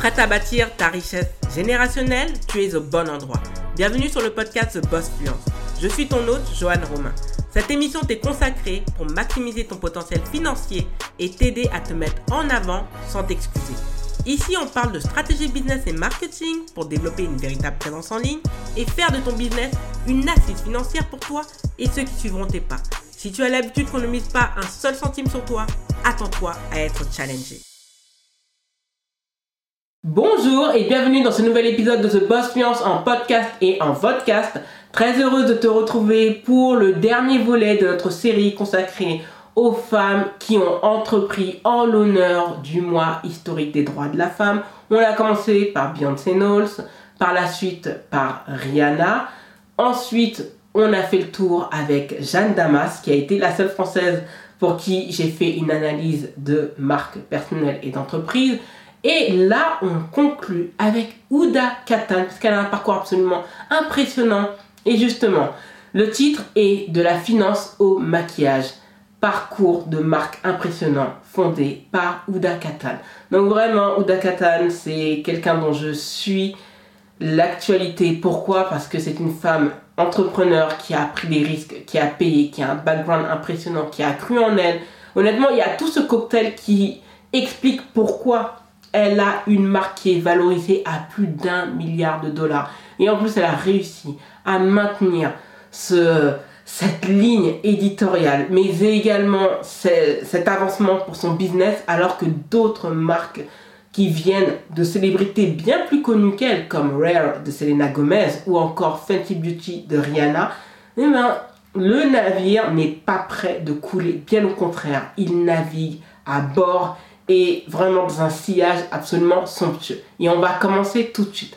Prête à bâtir ta richesse générationnelle Tu es au bon endroit. Bienvenue sur le podcast The Boss Fluence. Je suis ton hôte, Joanne Romain. Cette émission t'est consacrée pour maximiser ton potentiel financier et t'aider à te mettre en avant sans t'excuser. Ici, on parle de stratégie business et marketing pour développer une véritable présence en ligne et faire de ton business une assise financière pour toi et ceux qui suivront tes pas. Si tu as l'habitude qu'on ne mise pas un seul centime sur toi, attends-toi à être challengé. Bonjour et bienvenue dans ce nouvel épisode de The Boss Fluence en podcast et en vodcast. Très heureuse de te retrouver pour le dernier volet de notre série consacrée aux femmes qui ont entrepris en l'honneur du mois historique des droits de la femme. On a commencé par Beyoncé Knowles, par la suite par Rihanna. Ensuite, on a fait le tour avec Jeanne Damas, qui a été la seule française pour qui j'ai fait une analyse de marque personnelle et d'entreprise. Et là, on conclut avec Ouda Katan, parce qu'elle a un parcours absolument impressionnant. Et justement, le titre est De la finance au maquillage. Parcours de marque impressionnant fondé par Ouda Katan. Donc vraiment, Ouda Katan, c'est quelqu'un dont je suis l'actualité. Pourquoi? Parce que c'est une femme entrepreneur qui a pris des risques, qui a payé, qui a un background impressionnant, qui a cru en elle. Honnêtement, il y a tout ce cocktail qui explique pourquoi elle a une marque qui est valorisée à plus d'un milliard de dollars. Et en plus, elle a réussi à maintenir ce, cette ligne éditoriale, mais également cet avancement pour son business, alors que d'autres marques qui viennent de célébrités bien plus connues qu'elle, comme Rare de Selena Gomez ou encore Fenty Beauty de Rihanna, eh ben, le navire n'est pas prêt de couler, bien au contraire, il navigue à bord et vraiment dans un sillage absolument somptueux. Et on va commencer tout de suite.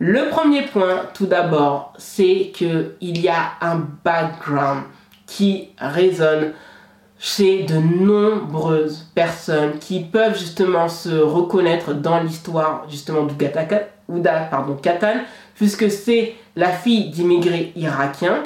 Le premier point, tout d'abord, c'est qu'il y a un background qui résonne chez de nombreuses personnes qui peuvent justement se reconnaître dans l'histoire justement du Ouda pardon, Katan, puisque c'est la fille d'immigrés irakiens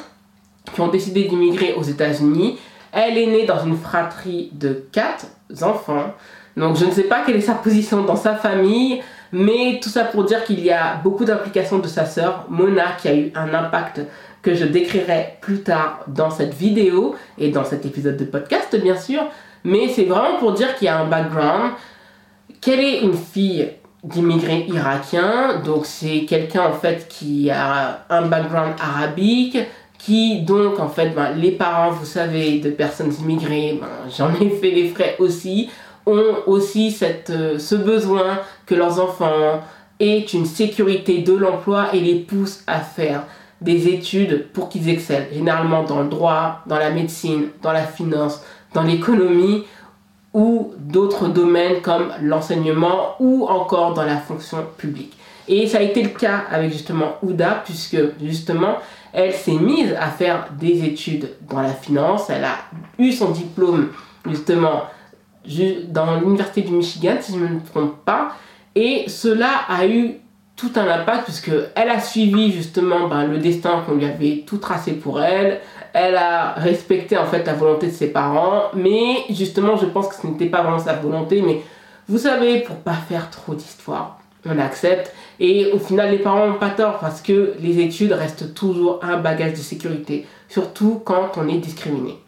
qui ont décidé d'immigrer aux États-Unis. Elle est née dans une fratrie de quatre enfants. Donc je ne sais pas quelle est sa position dans sa famille, mais tout ça pour dire qu'il y a beaucoup d'implications de sa sœur, Mona, qui a eu un impact que je décrirai plus tard dans cette vidéo et dans cet épisode de podcast, bien sûr. Mais c'est vraiment pour dire qu'il y a un background. Quelle est une fille d'immigrés irakiens Donc c'est quelqu'un en fait qui a un background arabique, qui donc en fait ben, les parents vous savez de personnes immigrées ben, j'en ai fait les frais aussi ont aussi cette, euh, ce besoin que leurs enfants aient une sécurité de l'emploi et les poussent à faire des études pour qu'ils excellent, généralement dans le droit, dans la médecine, dans la finance, dans l'économie ou d'autres domaines comme l'enseignement ou encore dans la fonction publique. Et ça a été le cas avec justement Ouda puisque justement elle s'est mise à faire des études dans la finance, elle a eu son diplôme justement dans l'université du Michigan si je ne me trompe pas. Et cela a eu tout un impact puisque elle a suivi justement ben, le destin qu'on lui avait tout tracé pour elle. Elle a respecté en fait la volonté de ses parents, mais justement je pense que ce n'était pas vraiment sa volonté, mais vous savez, pour pas faire trop d'histoire, on accepte. Et au final, les parents n'ont pas tort parce que les études restent toujours un bagage de sécurité, surtout quand on est discriminé.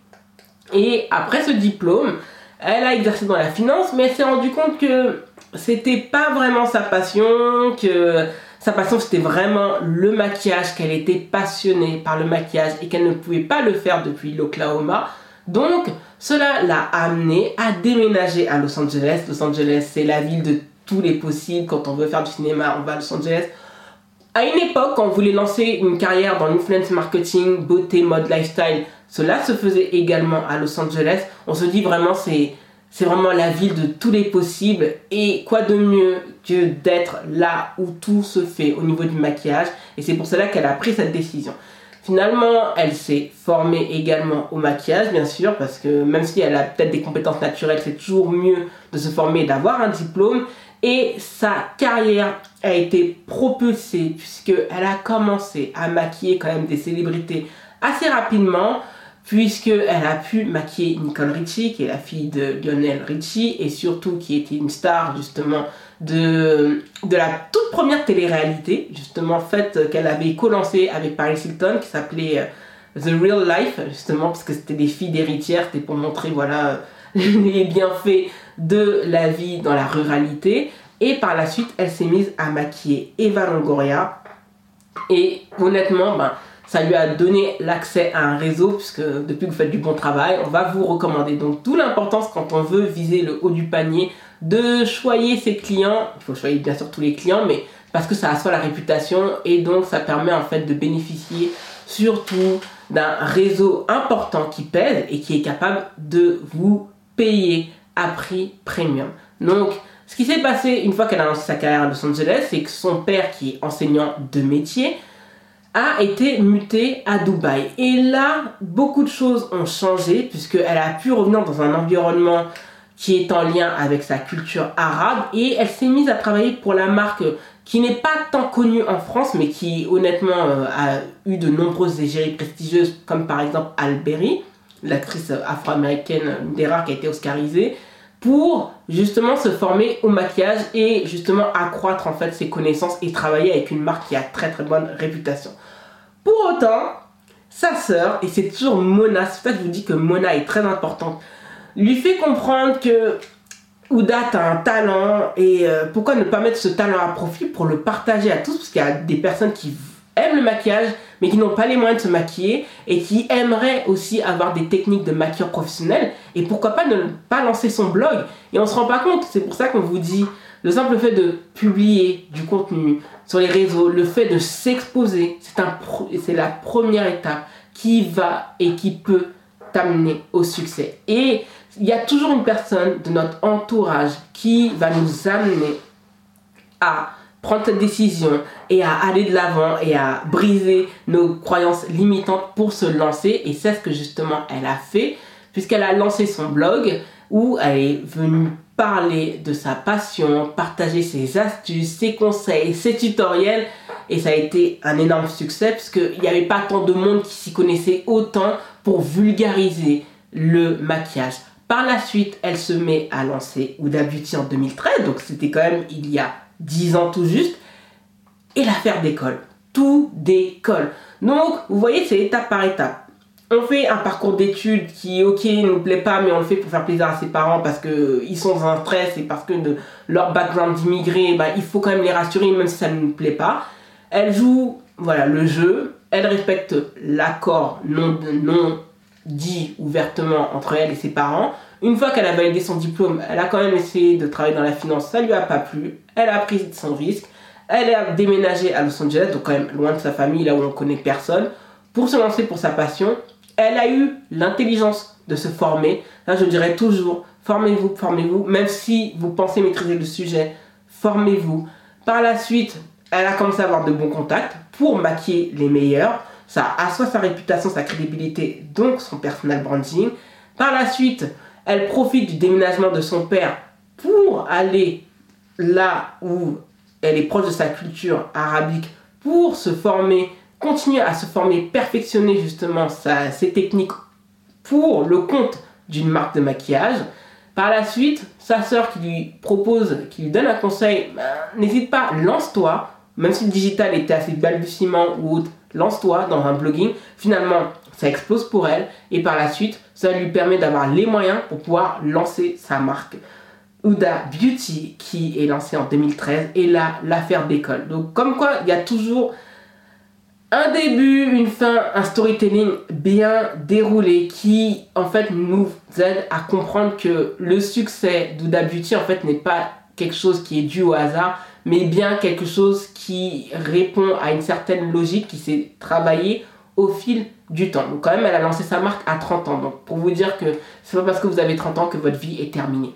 Et après ce diplôme, elle a exercé dans la finance, mais elle s'est rendue compte que c'était pas vraiment sa passion, que sa passion c'était vraiment le maquillage, qu'elle était passionnée par le maquillage et qu'elle ne pouvait pas le faire depuis l'Oklahoma. Donc cela l'a amenée à déménager à Los Angeles. Los Angeles c'est la ville de tous les possibles. Quand on veut faire du cinéma, on va à Los Angeles. À une époque, quand on voulait lancer une carrière dans l'influence marketing, beauté, mode, lifestyle, cela se faisait également à Los Angeles. On se dit vraiment c'est c'est vraiment la ville de tous les possibles. Et quoi de mieux que d'être là où tout se fait au niveau du maquillage. Et c'est pour cela qu'elle a pris cette décision. Finalement, elle s'est formée également au maquillage, bien sûr, parce que même si elle a peut-être des compétences naturelles, c'est toujours mieux de se former et d'avoir un diplôme. Et sa carrière a été propulsée puisqu'elle a commencé à maquiller quand même des célébrités assez rapidement puisqu'elle a pu maquiller Nicole Richie, qui est la fille de Lionel Richie, et surtout qui était une star justement de, la toute première télé-réalité, justement faite qu'elle avait co-lancée avec Paris Hilton, qui s'appelait euh, The Real Life, justement, parce que c'était des filles d'héritières, c'était pour montrer, voilà, les bienfaits de la vie dans la ruralité. Et par la suite, elle s'est mise à maquiller Eva Longoria. Et honnêtement, ben, ça lui a donné l'accès à un réseau, puisque depuis que vous faites du bon travail, on va vous recommander. Donc, tout l'importance quand on veut viser le haut du panier, de choyer ses clients. Il faut choyer bien sûr tous les clients, mais parce que ça assoit la réputation et donc ça permet en fait de bénéficier surtout d'un réseau important qui pèse et qui est capable de vous payer à prix premium. Donc, ce qui s'est passé une fois qu'elle a lancé sa carrière à Los Angeles, c'est que son père, qui est enseignant de métier, a été muté à Dubaï. Et là, beaucoup de choses ont changé puisqu'elle a pu revenir dans un environnement qui est en lien avec sa culture arabe et elle s'est mise à travailler pour la marque qui n'est pas tant connue en France mais qui honnêtement euh, a eu de nombreuses égéries prestigieuses comme par exemple Alberi, l'actrice afro-américaine des rares qui a été oscarisée pour justement se former au maquillage et justement accroître en fait ses connaissances et travailler avec une marque qui a très très bonne réputation. Pour autant, sa sœur, et c'est toujours Mona, c'est pour ça que je vous dis que Mona est très importante, lui fait comprendre que Ouda, a un talent et euh, pourquoi ne pas mettre ce talent à profit pour le partager à tous parce qu'il y a des personnes qui aiment le maquillage mais qui n'ont pas les moyens de se maquiller et qui aimeraient aussi avoir des techniques de maquillage professionnel et pourquoi pas ne pas lancer son blog. Et on se rend pas compte c'est pour ça qu'on vous dit le simple fait de publier du contenu sur les réseaux le fait de s'exposer c'est un c'est la première étape qui va et qui peut t'amener au succès. Et il y a toujours une personne de notre entourage qui va nous amener à prendre cette décision et à aller de l'avant et à briser nos croyances limitantes pour se lancer. Et c'est ce que justement elle a fait, puisqu'elle a lancé son blog où elle est venue parler de sa passion, partager ses astuces, ses conseils, ses tutoriels. Et ça a été un énorme succès, puisqu'il n'y avait pas tant de monde qui s'y connaissait autant pour vulgariser le maquillage. Par la suite, elle se met à lancer Ouda Beauty en 2013, donc c'était quand même il y a 10 ans tout juste, et l'affaire décolle. Tout décolle. Donc, vous voyez, c'est étape par étape. On fait un parcours d'études qui, ok, ne nous plaît pas, mais on le fait pour faire plaisir à ses parents parce qu'ils sont dans un stress et parce que de leur background d'immigrés, bah, il faut quand même les rassurer, même si ça ne nous plaît pas. Elle joue voilà, le jeu, elle respecte l'accord non, non dit ouvertement entre elle et ses parents. Une fois qu'elle a validé son diplôme, elle a quand même essayé de travailler dans la finance, ça lui a pas plu. Elle a pris son risque. Elle a déménagé à Los Angeles, donc quand même loin de sa famille, là où on connaît personne, pour se lancer pour sa passion. Elle a eu l'intelligence de se former. Là, je dirais toujours, formez-vous, formez-vous, même si vous pensez maîtriser le sujet, formez-vous. Par la suite, elle a commencé à avoir de bons contacts pour maquiller les meilleurs ça assoit sa réputation, sa crédibilité, donc son personal branding. Par la suite, elle profite du déménagement de son père pour aller là où elle est proche de sa culture arabique pour se former, continuer à se former, perfectionner justement ses techniques pour le compte d'une marque de maquillage. Par la suite, sa sœur qui lui propose, qui lui donne un conseil, ben, n'hésite pas, lance-toi, même si le digital était assez balbutiement ou autre, lance-toi dans un blogging. Finalement, ça explose pour elle et par la suite, ça lui permet d'avoir les moyens pour pouvoir lancer sa marque. Huda Beauty qui est lancée en 2013 et là l'affaire d'école. Donc comme quoi il y a toujours un début, une fin, un storytelling bien déroulé qui en fait nous aide à comprendre que le succès d'Huda Beauty en fait n'est pas quelque chose qui est dû au hasard, mais bien quelque chose qui répond à une certaine logique qui s'est travaillée au fil du temps. Donc quand même, elle a lancé sa marque à 30 ans. Donc pour vous dire que c'est pas parce que vous avez 30 ans que votre vie est terminée.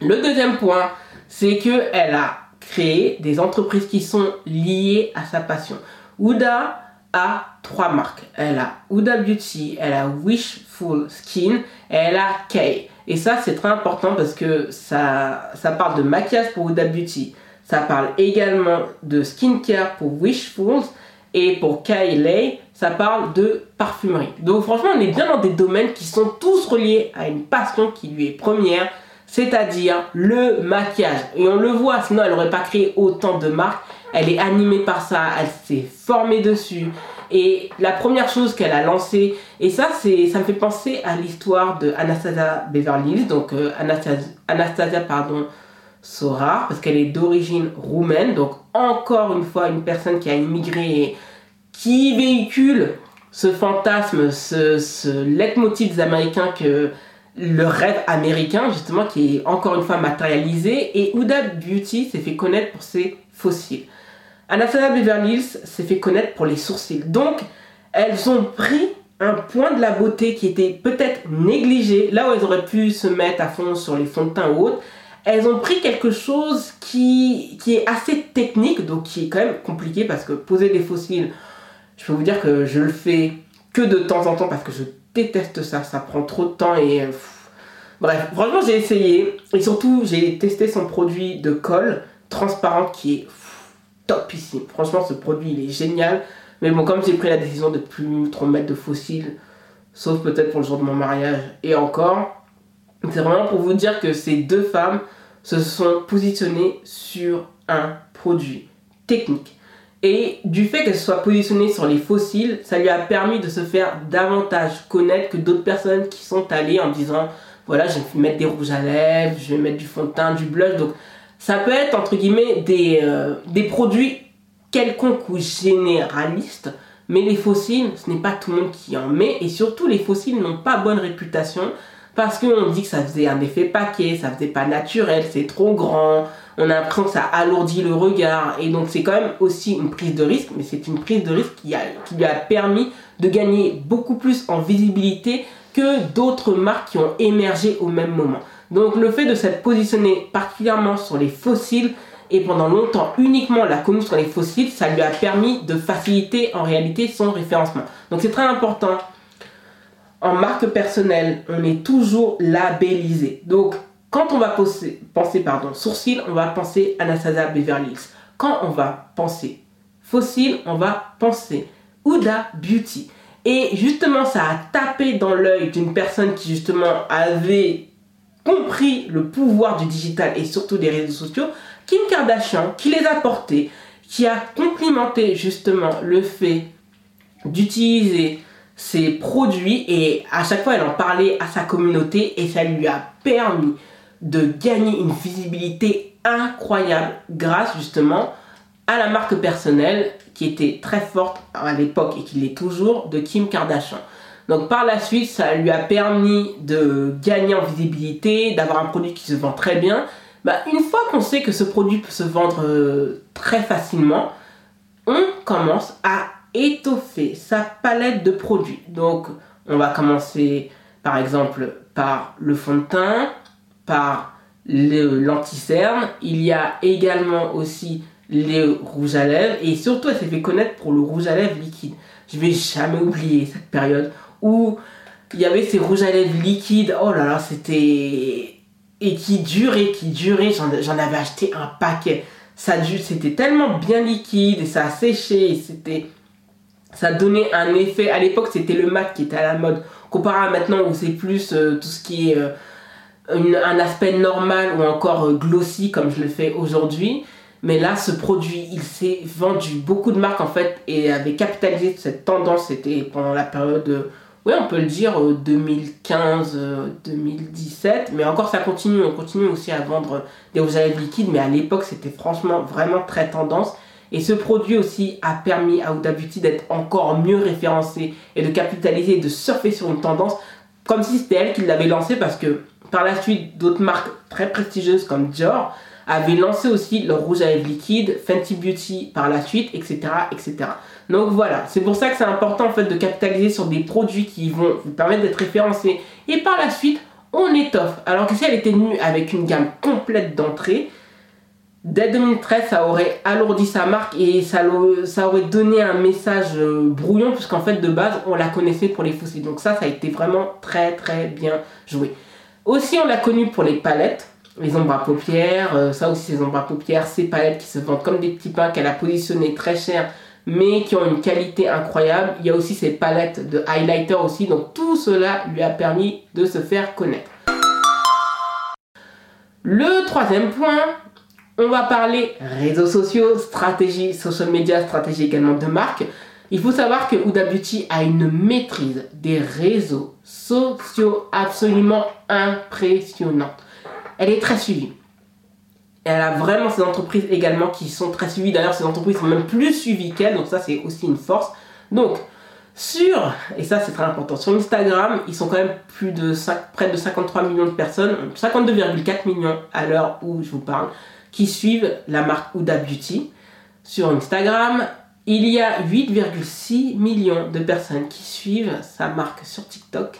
Le deuxième point, c'est que elle a créé des entreprises qui sont liées à sa passion. Ouda a trois marques. Elle a Ouda Beauty, elle a Wishful Skin et elle a Kay. Et ça, c'est très important parce que ça, ça parle de maquillage pour Huda Beauty. Ça parle également de skincare pour Wishfuls Et pour Kylie, ça parle de parfumerie. Donc franchement, on est bien dans des domaines qui sont tous reliés à une passion qui lui est première, c'est-à-dire le maquillage. Et on le voit, sinon elle n'aurait pas créé autant de marques. Elle est animée par ça, elle s'est formée dessus. Et la première chose qu'elle a lancée, et ça, c'est, ça me fait penser à l'histoire de Anastasia Beverly donc euh, Anastasia, pardon, Sora, parce qu'elle est d'origine roumaine, donc encore une fois une personne qui a immigré qui véhicule ce fantasme, ce, ce leitmotiv des Américains que le rêve américain, justement, qui est encore une fois matérialisé. Et Huda Beauty s'est fait connaître pour ses fossiles. Anastasia Beverly Hills s'est fait connaître pour les sourcils. Donc, elles ont pris un point de la beauté qui était peut-être négligé, là où elles auraient pu se mettre à fond sur les fonds de teint ou autres. Elles ont pris quelque chose qui, qui est assez technique, donc qui est quand même compliqué parce que poser des fossiles, je peux vous dire que je le fais que de temps en temps parce que je déteste ça, ça prend trop de temps et... Bref, franchement j'ai essayé et surtout j'ai testé son produit de colle transparent qui est topissime. Franchement ce produit il est génial. Mais bon comme j'ai pris la décision de plus trop mettre de fossiles, sauf peut-être pour le jour de mon mariage et encore, c'est vraiment pour vous dire que ces deux femmes se sont positionnées sur un produit technique et du fait qu'elle soit positionnée sur les fossiles, ça lui a permis de se faire davantage connaître que d'autres personnes qui sont allées en disant voilà, je vais mettre des rouges à lèvres, je vais mettre du fond de teint, du blush. Donc ça peut être entre guillemets des, euh, des produits quelconques ou généralistes. Mais les fossiles, ce n'est pas tout le monde qui en met. Et surtout, les fossiles n'ont pas bonne réputation parce qu'on dit que ça faisait un effet paquet, ça faisait pas naturel, c'est trop grand, on a l'impression que ça alourdit le regard. Et donc c'est quand même aussi une prise de risque, mais c'est une prise de risque qui, lui a permis de gagner beaucoup plus en visibilité que d'autres marques qui ont émergé au même moment. Donc le fait de s'être positionné particulièrement sur les fossiles et pendant longtemps uniquement la connue sur les fossiles, ça lui a permis de faciliter en réalité son référencement. Donc c'est très important. En marque personnelle, on est toujours labellisé. Quand on va penser, pardon, sourcil, on va penser Anastasia Beverly Hills. Quand on va penser fossile, on va penser Huda Beauty. Et justement, ça a tapé dans l'œil d'une personne qui justement avait compris le pouvoir du digital et surtout des réseaux sociaux, Kim Kardashian, qui les a portés, qui a complimenté justement le fait d'utiliser ses produits et à chaque fois elle en parlait à sa communauté et ça lui a permis de gagner une visibilité incroyable grâce justement à la marque personnelle qui était très forte à l'époque et qui l'est toujours de Kim Kardashian. Donc par la suite, ça lui a permis de gagner en visibilité, d'avoir un produit qui se vend très bien. Bah, une fois qu'on sait que ce produit peut se vendre euh, très facilement, on commence à étoffer sa palette de produits. Donc on va commencer par exemple par le fond de teint, par l'anticerne. Il y a également aussi les rouges à lèvres. Et surtout, elle s'est fait connaître pour le rouge à lèvres liquide. Je vais jamais oublier cette période où il y avait ces rouges à lèvres liquides. Oh là là, c'était... Et qui durait, qui durait. J'en avais acheté un paquet. Ça C'était tellement bien liquide et ça séché. Et c'était... Ça donnait un effet... À l'époque, c'était le mat qui était à la mode. Comparé à maintenant où c'est plus euh, tout ce qui est... Euh, un aspect normal ou encore euh, glossy comme je le fais aujourd'hui. Mais là, ce produit, il s'est vendu. Beaucoup de marques, en fait, et avaient capitalisé cette tendance. C'était pendant la période, oui, on peut le dire, 2015-2017. Euh, mais encore, ça continue. On continue aussi à vendre des rouges à lèvres liquides. Mais à l'époque, c'était franchement vraiment très tendance. Et ce produit aussi a permis à Huda Beauty d'être encore mieux référencé et de capitaliser et de surfer sur une tendance comme si c'était elle qui l'avait lancé parce que par la suite, d'autres marques très prestigieuses comme Dior avaient lancé aussi leur rouge à lèvres liquide, Fenty Beauty par la suite, etc. etc. Donc voilà, c'est pour ça que c'est important en fait de capitaliser sur des produits qui vont vous permettre d'être référencés. Et par la suite, on étoffe. Alors que si elle était venue avec une gamme complète d'entrée, dès 2013, ça aurait alourdi sa marque et ça, ça aurait donné un message euh, brouillon, puisqu'en fait, de base, on la connaissait pour les fossiles. Donc ça, ça a été vraiment très très bien joué. Aussi, on l'a connu pour les palettes, les ombres à paupières. Euh, ça aussi, ces ombres à paupières, ces palettes qui se vendent comme des petits pains qu'elle a positionné très cher mais qui ont une qualité incroyable. Il y a aussi ses palettes de highlighter aussi, donc tout cela lui a permis de se faire connaître. Le troisième point, on va parler réseaux sociaux, stratégie social media, stratégie également de marque. Il faut savoir que Huda Beauty a une maîtrise des réseaux sociaux absolument impressionnante. Elle est très suivie. Elle a vraiment ces entreprises également qui sont très suivies. D'ailleurs, ces entreprises sont même plus suivies qu'elle, donc ça c'est aussi une force. Donc, sur, et ça c'est très important, sur Instagram, ils sont quand même plus de près de 53 millions de personnes, 52,4 millions à l'heure où je vous parle, qui suivent la marque Huda Beauty. Sur Instagram, il y a 8,6 millions de personnes qui suivent sa marque sur TikTok.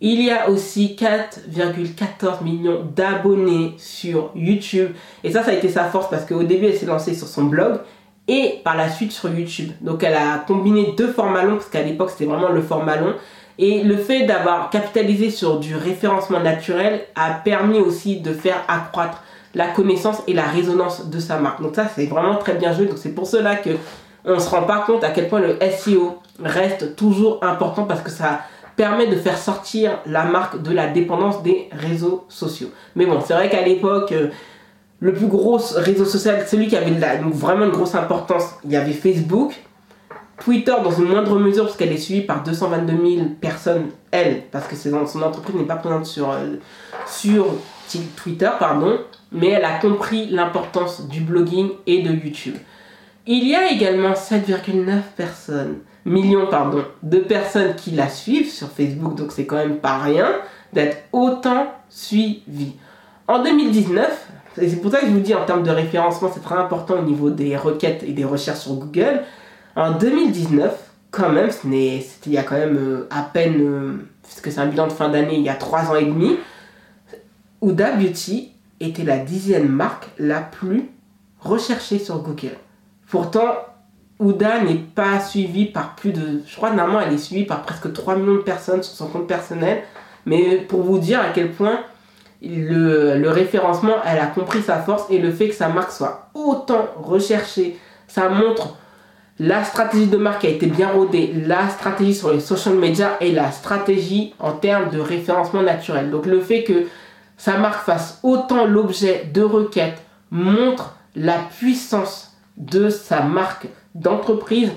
Il y a aussi 4,14 millions d'abonnés sur YouTube. Et ça, ça a été sa force parce qu'au début, elle s'est lancée sur son blog et par la suite sur YouTube. Donc elle a combiné deux formats longs parce qu'à l'époque, c'était vraiment le format long. Et le fait d'avoir capitalisé sur du référencement naturel a permis aussi de faire accroître la connaissance et la résonance de sa marque. Donc ça, c'est vraiment très bien joué. Donc c'est pour cela que on ne se rend pas compte à quel point le SEO reste toujours important parce que ça permet de faire sortir la marque de la dépendance des réseaux sociaux. Mais bon, c'est vrai qu'à l'époque, euh, le plus gros réseau social, celui qui avait vraiment une grosse importance, il y avait Facebook, Twitter dans une moindre mesure parce qu'elle est suivie par 222 000 personnes, elle, parce que son entreprise n'est pas présente sur, euh, sur Twitter, pardon, mais elle a compris l'importance du blogging et de YouTube. Il y a également 7,9 personnes, millions pardon, de personnes qui la suivent sur Facebook, donc c'est quand même pas rien d'être autant suivi. En 2019, et c'est pour ça que je vous dis en termes de référencement, c'est très important au niveau des requêtes et des recherches sur Google. En 2019, quand même, c'était il y a quand même euh, à peine, euh, puisque c'est un bilan de fin d'année, il y a 3 ans et demi, Huda Beauty était la dixième marque la plus recherchée sur Google. Pourtant, Ouda n'est pas suivie par plus de. Je crois normalement elle est suivie par presque 3 millions de personnes sur son compte personnel. Mais pour vous dire à quel point le, référencement, elle a compris sa force et le fait que sa marque soit autant recherchée, ça montre la stratégie de marque a été bien rodée, la stratégie sur les social media et la stratégie en termes de référencement naturel. Donc le fait que sa marque fasse autant l'objet de requêtes montre la puissance de sa marque d'entreprise.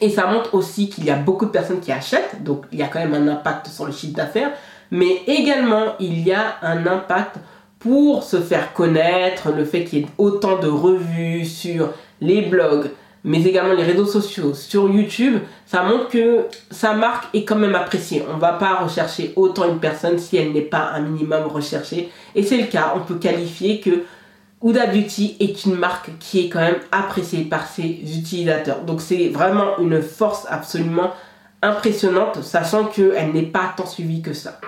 Et ça montre aussi qu'il y a beaucoup de personnes qui achètent, donc il y a quand même un impact sur le chiffre d'affaires, mais également il y a un impact pour se faire connaître, le fait qu'il y ait autant de revues sur les blogs, mais également les réseaux sociaux, sur YouTube, ça montre que sa marque est quand même appréciée. On ne va pas rechercher autant une personne si elle n'est pas un minimum recherchée. Et c'est le cas, on peut qualifier que Huda Beauty est une marque qui est quand même appréciée par ses utilisateurs. Donc c'est vraiment une force absolument impressionnante, sachant qu'elle n'est pas tant suivie que ça.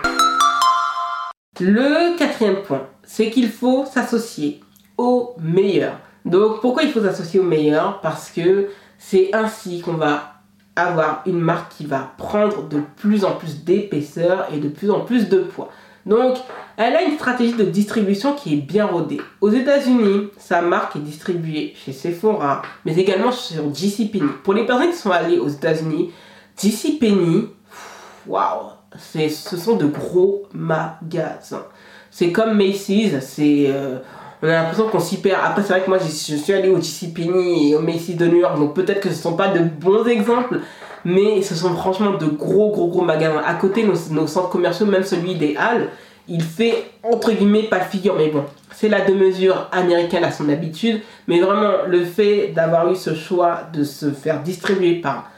Le quatrième point, c'est qu'il faut s'associer au meilleur. Donc pourquoi il faut s'associer au meilleur? Parce que c'est ainsi qu'on va avoir une marque qui va prendre de plus en plus d'épaisseur et de plus en plus de poids. Donc, elle a une stratégie de distribution qui est bien rodée. Aux États-Unis, sa marque est distribuée chez Sephora, mais également sur JCPenney. Pour les personnes qui sont allées aux États-Unis, JCPenney, waouh, ce sont de gros magasins. C'est comme Macy's, c'est euh, on a l'impression qu'on s'y perd. Après, c'est vrai que moi, je suis allé au JCPenney et au Macy's de New York, donc peut-être que ce ne sont pas de bons exemples, mais ce sont franchement de gros gros gros magasins. À côté, nos, centres commerciaux, même celui des Halles, il fait entre guillemets pas figure, mais bon, c'est la deux-mesure américaine à son habitude. Mais vraiment, le fait d'avoir eu ce choix de se faire distribuer par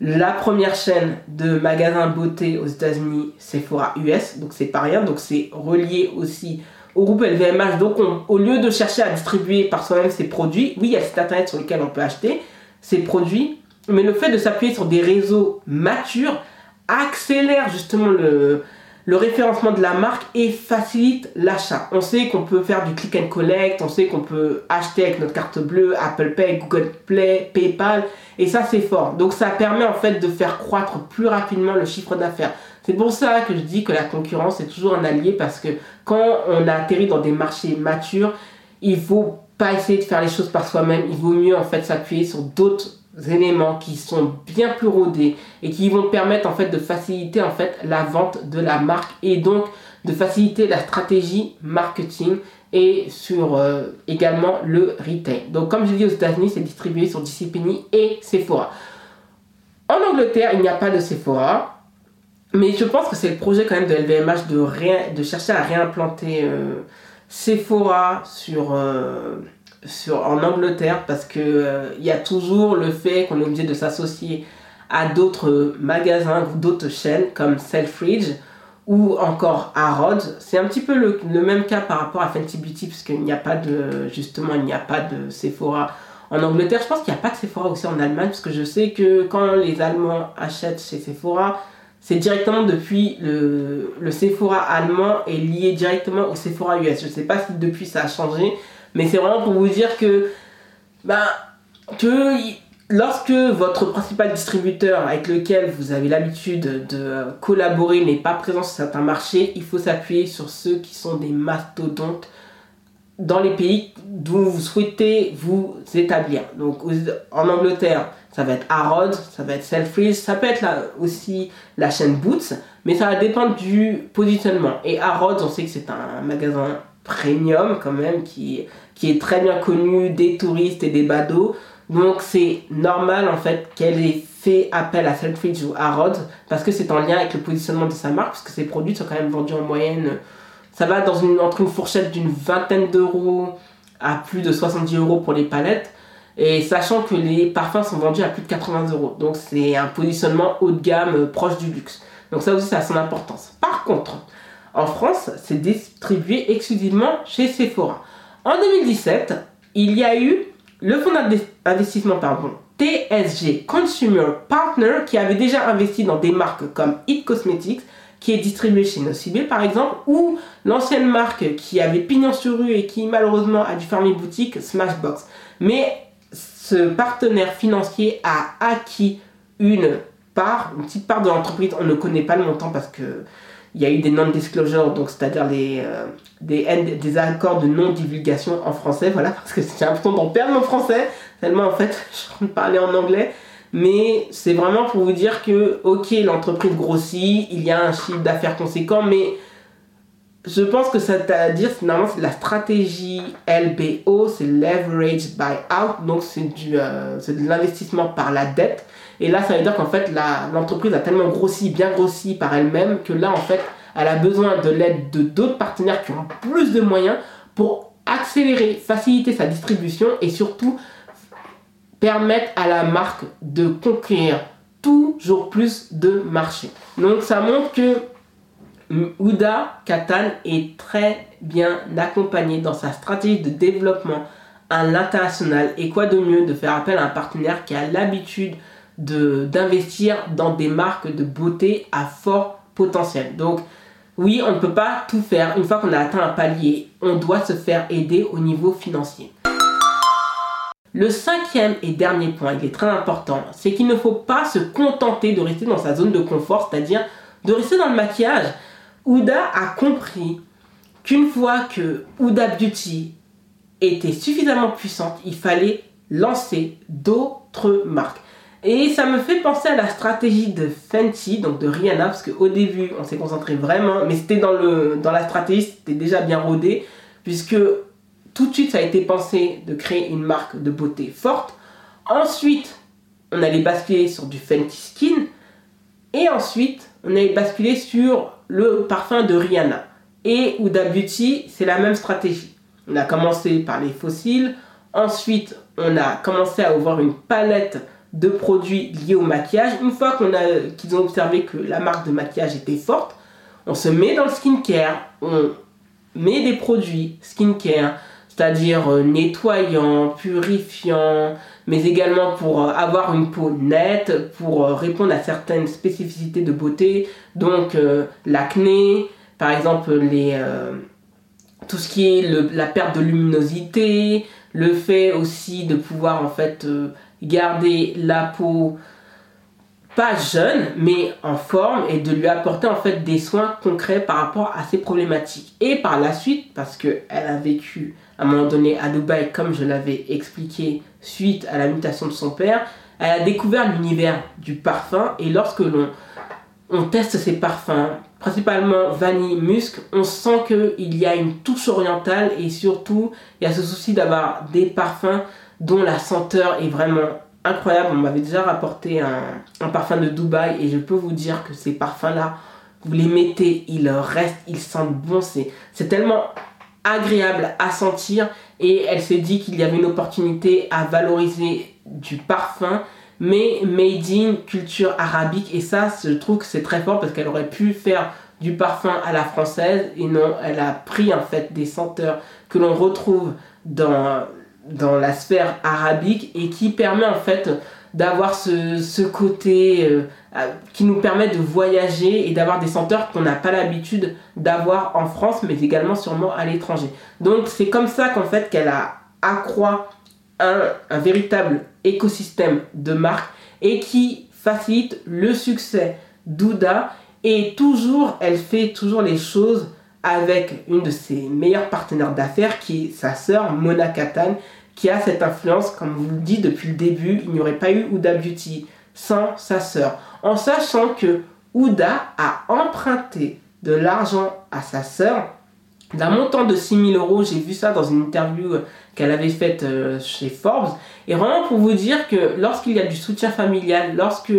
la première chaîne de magasins beauté aux États-Unis, Sephora US, donc c'est pas rien, donc c'est relié aussi au groupe LVMH. Donc au lieu de chercher à distribuer par soi-même ses produits, oui, il y a cet internet sur lequel on peut acheter ses produits, mais le fait de s'appuyer sur des réseaux matures accélère justement le, référencement de la marque et facilite l'achat. On sait qu'on peut faire du click and collect, on sait qu'on peut acheter avec notre carte bleue, Apple Pay, Google Play, PayPal, et ça c'est fort. Donc ça permet en fait de faire croître plus rapidement le chiffre d'affaires. C'est pour ça que je dis que la concurrence est toujours un allié parce que quand on atterrit dans des marchés matures, il faut pas essayer de faire les choses par soi-même. Il vaut mieux en fait s'appuyer sur d'autres éléments qui sont bien plus rodés et qui vont permettre en fait de faciliter en fait la vente de la marque et donc de faciliter la stratégie marketing et sur euh, également le retail. Donc comme je dis aux États-Unis, c'est distribué sur DCPenny et Sephora. En Angleterre, il n'y a pas de Sephora, mais je pense que c'est le projet quand même de LVMH de, de chercher à réimplanter euh, Sephora sur, euh, sur, en Angleterre parce que il y a toujours le fait qu'on est obligé de s'associer à d'autres magasins ou d'autres chaînes comme Selfridge ou encore Harrods. C'est un petit peu le, même cas par rapport à Fenty Beauty, puisqu'il n'y a pas de, justement, il n'y a pas de Sephora en Angleterre. Je pense qu'il n'y a pas de Sephora aussi en Allemagne, parce que je sais que quand les Allemands achètent chez Sephora, c'est directement depuis le, le Sephora allemand est lié directement au Sephora US. Je ne sais pas si depuis ça a changé, mais c'est vraiment pour vous dire que, ben, que Lorsque votre principal distributeur avec lequel vous avez l'habitude de collaborer n'est pas présent sur certains marchés, il faut s'appuyer sur ceux qui sont des mastodontes dans les pays d'où vous souhaitez vous établir. Donc en Angleterre, ça va être Harrods, ça va être Selfridge, ça peut être là aussi la chaîne Boots, mais ça va dépendre du positionnement. Et Harrods, on sait que c'est un magasin premium quand même qui, qui est très bien connu des touristes et des badauds. Donc c'est normal en fait qu'elle ait fait appel à Selfridge ou Harrods parce que c'est en lien avec le positionnement de sa marque parce que ses produits sont quand même vendus en moyenne ça va dans entre une fourchette d'une vingtaine d'euros à plus de 70 euros pour les palettes. Et sachant que les parfums sont vendus à plus de 80 euros. Donc c'est un positionnement haut de gamme euh, proche du luxe. Donc ça aussi ça a son importance. Par contre en France c'est distribué exclusivement chez Sephora en 2017 il y a eu le fonds d'investissement pardon, TSG Consumer Partner qui avait déjà investi dans des marques comme It Cosmetics qui est distribué chez Nocibé par exemple ou l'ancienne marque qui avait pignon sur rue et qui malheureusement a dû fermer boutique Smashbox. Mais ce partenaire financier a acquis une part, une petite part de l'entreprise, on ne connaît pas le montant parce que il y a eu des non-disclosures, donc c'est-à-dire euh, des, des accords de non-divulgation en français, voilà, parce que j'ai l'impression d'en perdre mon français, tellement en fait je suis en train de parler en anglais. Mais c'est vraiment pour vous dire que, ok, l'entreprise grossit, il y a un chiffre d'affaires conséquent, mais je pense que ça à dire, finalement, c'est la stratégie LBO, c'est Leverage Buy Out, donc c'est euh, de l'investissement par la dette. Et là, ça veut dire qu'en fait, l'entreprise a tellement grossi, bien grossi par elle-même, que là, en fait, elle a besoin de l'aide de d'autres partenaires qui ont plus de moyens pour accélérer, faciliter sa distribution et surtout permettre à la marque de conquérir toujours plus de marchés. Donc ça montre que Ouda Katan est très bien accompagné dans sa stratégie de développement à l'international. Et quoi de mieux de faire appel à un partenaire qui a l'habitude d'investir dans des marques de beauté à fort potentiel? Donc oui, on ne peut pas tout faire. Une fois qu'on a atteint un palier, on doit se faire aider au niveau financier. Le cinquième et dernier point, il est très important, c'est qu'il ne faut pas se contenter de rester dans sa zone de confort, c'est-à-dire de rester dans le maquillage. Ouda a compris qu'une fois que Ouda Beauty était suffisamment puissante, il fallait lancer d'autres marques. Et ça me fait penser à la stratégie de Fenty, donc de Rihanna, parce qu'au début, on s'est concentré vraiment, mais c'était dans, dans la stratégie, c'était déjà bien rodé, puisque tout de suite, ça a été pensé de créer une marque de beauté forte. Ensuite, on allait basculer sur du Fenty Skin. Et ensuite, on allait basculer sur le parfum de Rihanna. Et Huda Beauty, c'est la même stratégie. On a commencé par les fossiles. Ensuite, on a commencé à avoir une palette de produits liés au maquillage. Une fois qu'on a, qu'ils ont observé que la marque de maquillage était forte, on se met dans le skincare, on met des produits skincare, c'est-à-dire euh, nettoyant, purifiant, mais également pour euh, avoir une peau nette, pour euh, répondre à certaines spécificités de beauté, donc l'acné, par exemple les, tout ce qui est la perte de luminosité, le fait aussi de pouvoir en fait garder la peau pas jeune mais en forme et de lui apporter en fait des soins concrets par rapport à ses problématiques. Et par la suite, parce qu'elle a vécu à un moment donné à Dubaï, comme je l'avais expliqué suite à la mutation de son père, Elle a découvert l'univers du parfum et lorsque l'on on teste ces parfums, principalement vanille, musc, on sent qu'il y a une touche orientale et surtout il y a ce souci d'avoir des parfums dont la senteur est vraiment incroyable. On m'avait déjà rapporté un, un, parfum de Dubaï et je peux vous dire que ces parfums-là, vous les mettez, ils restent, ils sentent bon. C'est tellement agréable à sentir et elle s'est dit qu'il y avait une opportunité à valoriser du parfum mais made in culture arabique. Et ça je trouve que c'est très fort parce qu'elle aurait pu faire du parfum à la française et non elle a pris en fait des senteurs que l'on retrouve dans, dans la sphère arabique et qui permet en fait d'avoir ce, côté euh, qui nous permet de voyager et d'avoir des senteurs qu'on n'a pas l'habitude d'avoir en France mais également sûrement à l'étranger donc c'est comme ça qu'en fait qu'elle a accroît un, un véritable écosystème de marque et qui facilite le succès d'Ouda. Et toujours, elle fait toujours les choses avec une de ses meilleures partenaires d'affaires qui est sa sœur Mona Katan, qui a cette influence, comme vous le dit depuis le début, il n'y aurait pas eu Ouda Beauty sans sa sœur. En sachant que Ouda a emprunté de l'argent à sa sœur d'un montant de 6000 euros. J'ai vu ça dans une interview qu'elle avait faite euh, chez Forbes. Et vraiment pour vous dire que lorsqu'il y a du soutien familial, lorsque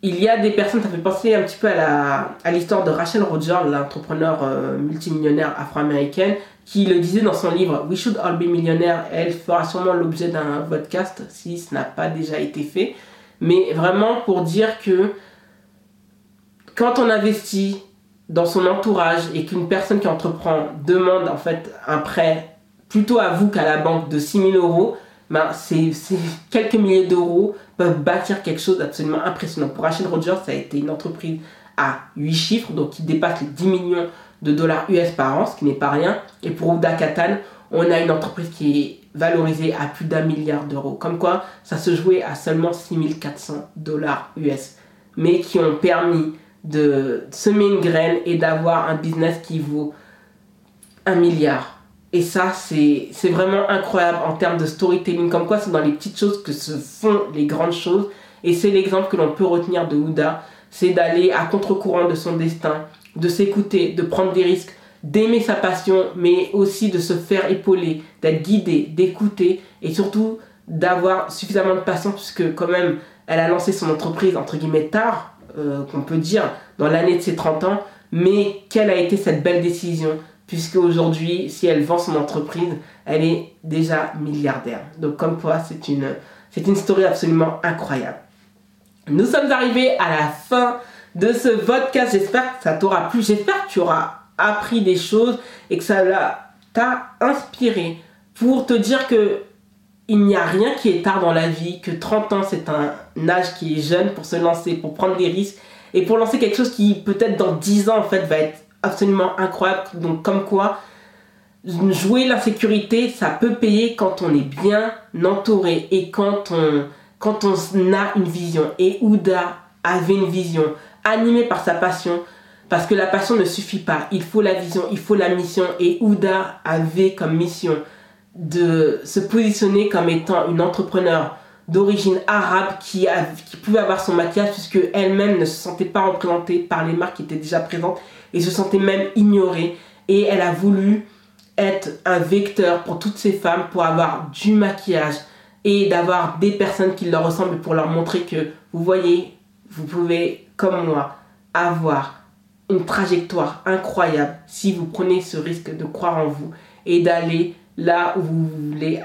il y a des personnes, ça fait penser un petit peu à l'histoire de Rachel Roger, l'entrepreneur euh, multimillionnaire afro-américaine, qui le disait dans son livre We Should All Be Millionaires. Elle fera sûrement l'objet d'un podcast si ce n'a pas déjà été fait. Mais vraiment pour dire que quand on investit dans son entourage et qu'une personne qui entreprend demande en fait un prêt plutôt à vous qu'à la banque de 6000 euros, ben c'est quelques milliers d'euros peuvent bâtir quelque chose d'absolument impressionnant. Pour Rachel Rogers, ça a été une entreprise à 8 chiffres, donc qui dépasse les 10 millions de dollars US par an, ce qui n'est pas rien. Et pour Ouda Katan, on a une entreprise qui est valorisée à plus d'un milliard d'euros. Comme quoi, ça se jouait à seulement 6400 dollars US, mais qui ont permis de semer une graine et d'avoir un business qui vaut un milliard. Et ça, c'est vraiment incroyable en termes de storytelling. Comme quoi, c'est dans les petites choses que se font les grandes choses. Et c'est l'exemple que l'on peut retenir de Ouda. C'est d'aller à contre-courant de son destin, de s'écouter, de prendre des risques, d'aimer sa passion, mais aussi de se faire épauler, d'être guidé, d'écouter et surtout d'avoir suffisamment de patience puisque quand même, elle a lancé son entreprise entre guillemets tard, euh, qu'on peut dire dans l'année de ses 30 ans, mais quelle a été cette belle décision? Puisque aujourd'hui, si elle vend son entreprise, elle est déjà milliardaire. Donc comme quoi, c'est une, c'est une story absolument incroyable. Nous sommes arrivés à la fin de ce podcast. J'espère que ça t'aura plu. J'espère que tu auras appris des choses et que ça t'a inspiré pour te dire que il n'y a rien qui est tard dans la vie, que 30 ans c'est un âge qui est jeune pour se lancer, pour prendre des risques et pour lancer quelque chose qui peut-être dans 10 ans en fait va être absolument incroyable. Donc comme quoi jouer l'insécurité ça peut payer quand on est bien entouré et quand on, quand on a une vision. Et Ouda avait une vision animée par sa passion. Parce que la passion ne suffit pas, il faut la vision, il faut la mission. Et Ouda avait comme mission de se positionner comme étant une entrepreneur d'origine arabe qui, a, qui pouvait avoir son maquillage puisque elle-même ne se sentait pas représentée par les marques qui étaient déjà présentes et se sentait même ignorée et elle a voulu être un vecteur pour toutes ces femmes pour avoir du maquillage et d'avoir des personnes qui leur ressemblent pour leur montrer que vous voyez vous pouvez comme moi avoir une trajectoire incroyable si vous prenez ce risque de croire en vous et d'aller là où vous voulez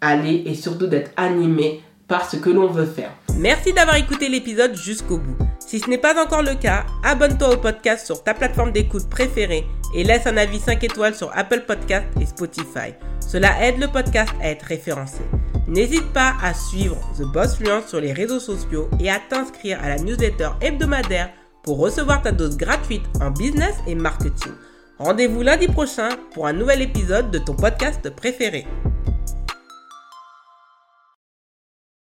aller et surtout d'être animé par ce que l'on veut faire. Merci d'avoir écouté l'épisode jusqu'au bout. Si ce n'est pas encore le cas, abonne-toi au podcast sur ta plateforme d'écoute préférée et laisse un avis 5 étoiles sur Apple Podcast et Spotify. Cela aide le podcast à être référencé. N'hésite pas à suivre The Boss Fluence sur les réseaux sociaux et à t'inscrire à la newsletter hebdomadaire pour recevoir ta dose gratuite en business et marketing. Rendez-vous lundi prochain pour un nouvel épisode de ton podcast préféré.